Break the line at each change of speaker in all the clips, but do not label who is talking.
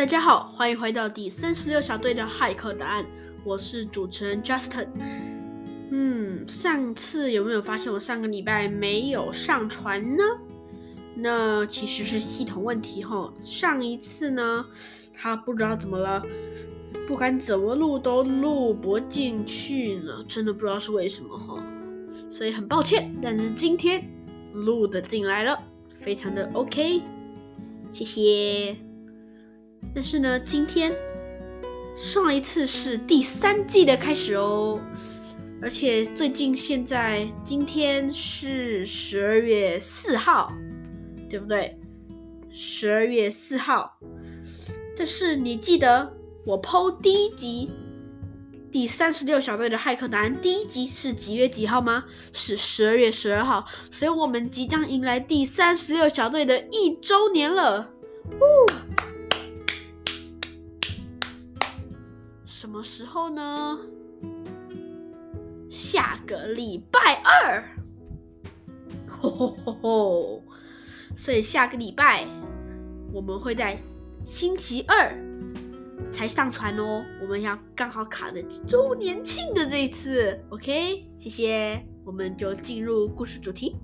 大家好，欢迎回到第三十六小队的骇客答案，我是主持人 Justin。嗯，上次有没有发现我上个礼拜没有上传呢？那其实是系统问题哈。上一次呢，他不知道怎么了，不管怎么录都录不进去呢，真的不知道是为什么哈。所以很抱歉，但是今天录的进来了，非常的 OK，谢谢。但是呢，今天上一次是第三季的开始哦，而且最近现在今天是十二月四号，对不对？十二月四号。但是你记得我 PO 第一集第三十六小队的骇客男第一集是几月几号吗？是十二月十二号，所以我们即将迎来第三十六小队的一周年了。呜！什么时候呢？下个礼拜二，吼吼吼吼！所以下个礼拜我们会在星期二才上传哦。我们要刚好卡的周年庆的这一次，OK？谢谢，我们就进入故事主题。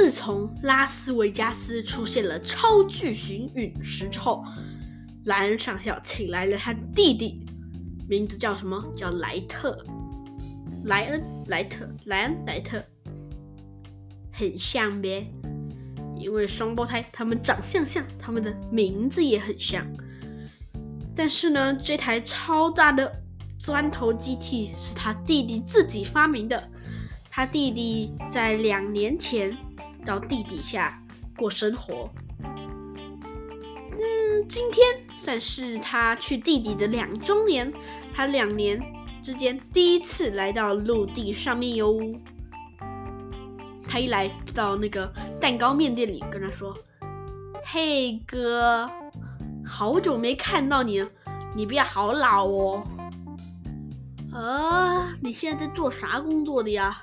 自从拉斯维加斯出现了超巨型陨石之后，莱恩上校请来了他弟弟，名字叫什么？叫莱特，莱恩，莱特，莱恩，莱特，很像呗，因为双胞胎，他们长相像，他们的名字也很像。但是呢，这台超大的钻头机器是他弟弟自己发明的，他弟弟在两年前。到地底下过生活。嗯，今天算是他去地底的两周年，他两年之间第一次来到陆地上面哟。他一来到那个蛋糕面店里，跟他说：“嘿哥，好久没看到你了，你不要好老哦。啊，你现在在做啥工作的呀？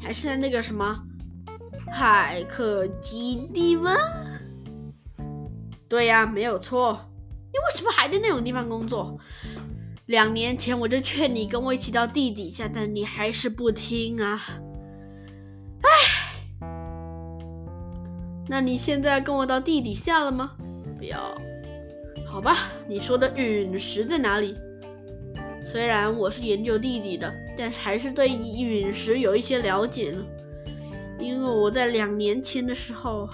还是在那个什么？”海客基地吗？对呀，没有错。你为什么还在那种地方工作？两年前我就劝你跟我一起到地底下，但你还是不听啊！唉，那你现在跟我到地底下了吗？不要。好吧，你说的陨石在哪里？虽然我是研究地底的，但是还是对陨石有一些了解呢。因为我在两年前的时候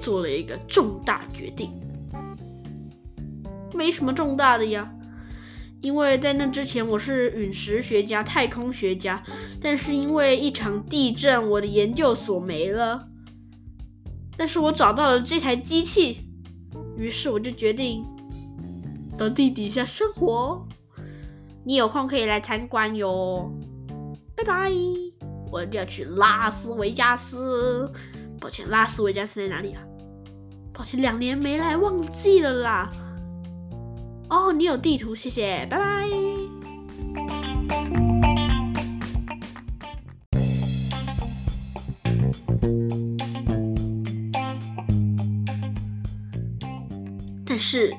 做了一个重大决定，没什么重大的呀。因为在那之前我是陨石学家、太空学家，但是因为一场地震，我的研究所没了。但是我找到了这台机器，于是我就决定到地底下生活。你有空可以来参观哟。拜拜！我要去拉斯维加斯。抱歉，拉斯维加斯在哪里啊？抱歉，两年没来，忘记了啦。哦，你有地图，谢谢，拜拜。但是，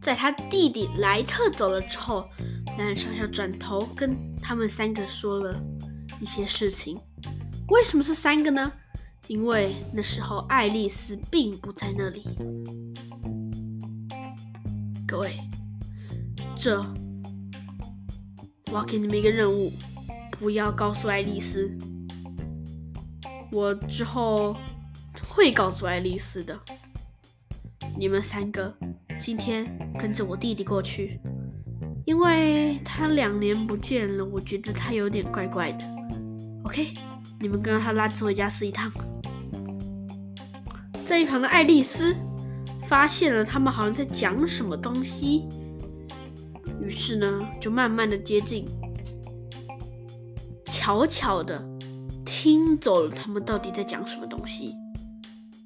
在他弟弟莱特走了之后，男人上校转头跟他们三个说了。一些事情，为什么是三个呢？因为那时候爱丽丝并不在那里。各位，这我要给你们一个任务，不要告诉爱丽丝。我之后会告诉爱丽丝的。你们三个今天跟着我弟弟过去，因为他两年不见了，我觉得他有点怪怪的。OK，你们跟他拉斯维加斯一趟，在一旁的爱丽丝发现了他们好像在讲什么东西，于是呢就慢慢的接近。悄悄的听走了他们到底在讲什么东西。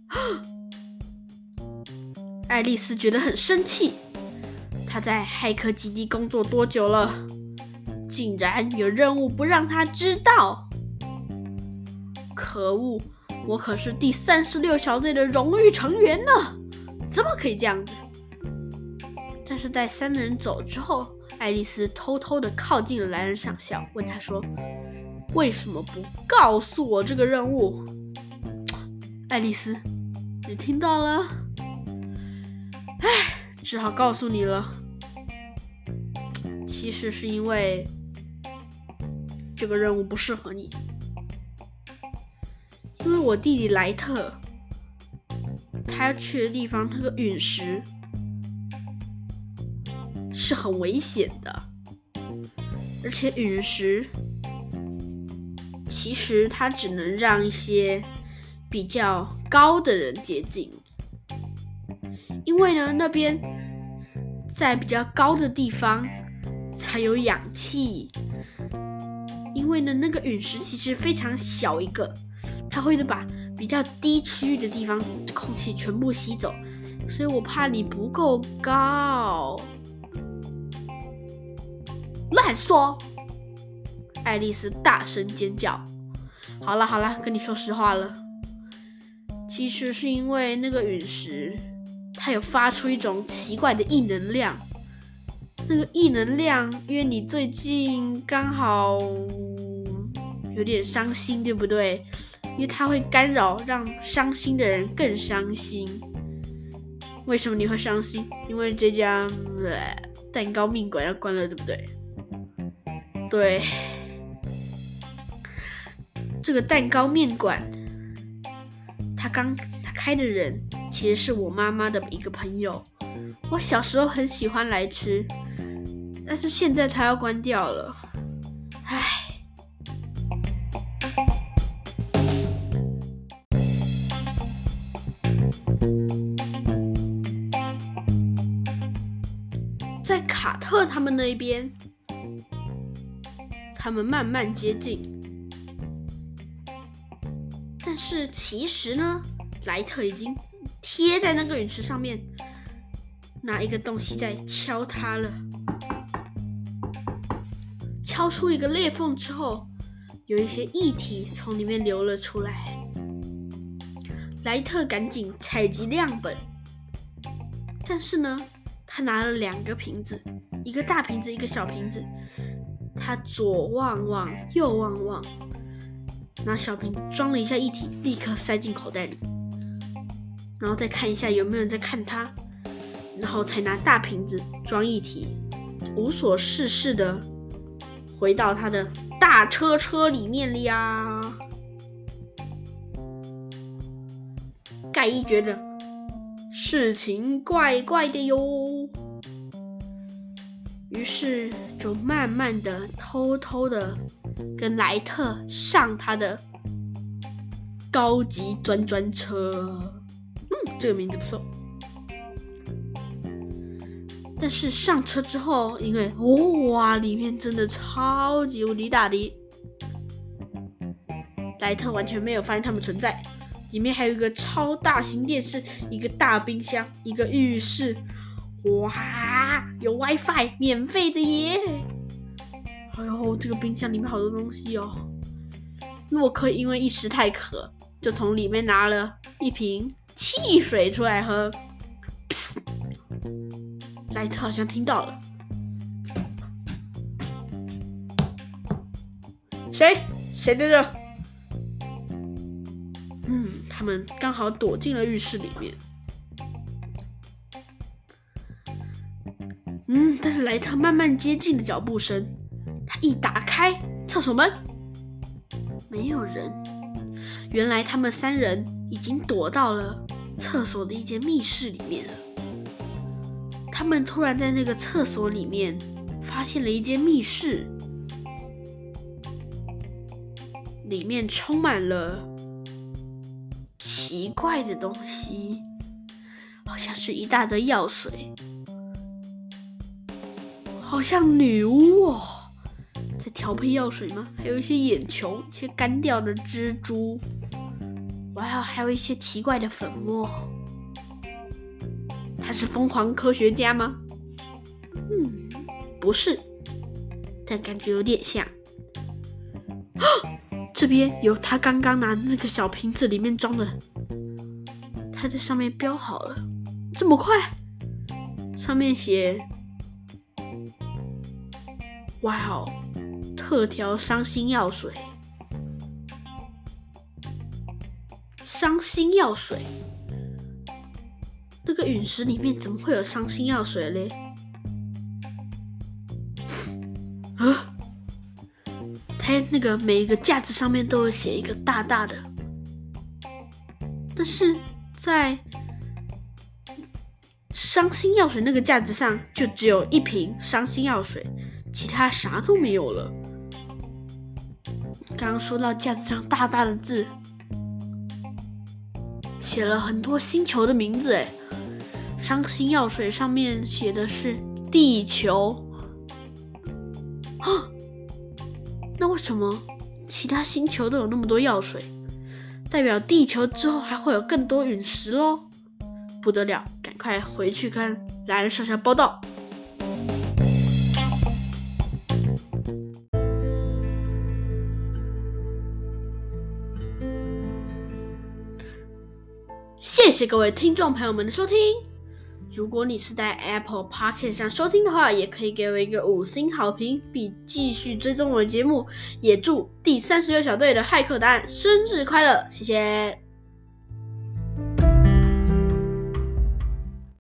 爱丽丝觉得很生气。她在骇客基地工作多久了？竟然有任务不让她知道！可恶，我可是第三十六小队的荣誉成员呢，怎么可以这样子？但是在三人走之后，爱丽丝偷偷的靠近了莱恩上校，问他说：“为什么不告诉我这个任务？” 爱丽丝，你听到了？唉，只好告诉你了。其实是因为这个任务不适合你，我弟弟莱特，他要去的地方那个陨石是很危险的，而且陨石其实它只能让一些比较高的人接近，因为呢那边在比较高的地方。才有氧气，因为呢，那个陨石其实非常小一个，它会把比较低区域的地方空气全部吸走，所以我怕你不够高。乱说！爱丽丝大声尖叫。好了好了，跟你说实话了，其实是因为那个陨石，它有发出一种奇怪的异能量。那个异能量，因为你最近刚好有点伤心，对不对？因为它会干扰，让伤心的人更伤心。为什么你会伤心？因为这家蛋糕面馆要关了，对不对？对，这个蛋糕面馆，他刚他开的人其实是我妈妈的一个朋友，我小时候很喜欢来吃。但是现在他要关掉了，在卡特他们那边，他们慢慢接近，但是其实呢，莱特已经贴在那个陨石上面，拿一个东西在敲它了。敲出一个裂缝之后，有一些液体从里面流了出来。莱特赶紧采集样本，但是呢，他拿了两个瓶子，一个大瓶子，一个小瓶子。他左望望，右望望，拿小瓶装了一下液体，立刻塞进口袋里，然后再看一下有没有人在看他，然后才拿大瓶子装液体，无所事事的。回到他的大车车里面了呀。盖伊觉得事情怪怪的哟，于是就慢慢的、偷偷的跟莱特上他的高级钻钻车。嗯，这个名字不错。但是上车之后，因为哇，里面真的超级无敌大的，莱特完全没有发现他们存在。里面还有一个超大型电视，一个大冰箱，一个浴室，哇，有 WiFi，免费的耶！哎呦，这个冰箱里面好多东西哦。洛克因为一时太渴，就从里面拿了一瓶汽水出来喝。莱特好像听到了，谁？谁在这？他们刚好躲进了浴室里面。嗯，但是莱特慢慢接近的脚步声，他一打开厕所门，没有人。原来他们三人已经躲到了厕所的一间密室里面了。他们突然在那个厕所里面发现了一间密室，里面充满了奇怪的东西，好像是一大堆药水，好像女巫哦，在调配药水吗？还有一些眼球，一些干掉的蜘蛛，哇，还有一些奇怪的粉末。他是疯狂科学家吗？嗯，不是，但感觉有点像。这边有他刚刚拿那个小瓶子里面装的，他在上面标好了，这么快？上面写，哇哦，特调伤心药水，伤心药水，那个陨石里面怎么会有伤心药水嘞？啊？哎，那个每一个架子上面都会写一个大大的，但是在伤心药水那个架子上就只有一瓶伤心药水，其他啥都没有了。刚刚说到架子上大大的字，写了很多星球的名字，哎，伤心药水上面写的是地球。啊那为什么其他星球都有那么多药水？代表地球之后还会有更多陨石喽？不得了，赶快回去看来人上校报道。谢谢各位听众朋友们的收听。如果你是在 Apple Podcast 上收听的话，也可以给我一个五星好评，并继续追踪我的节目。也祝第三十六小队的骇客答案生日快乐！谢谢。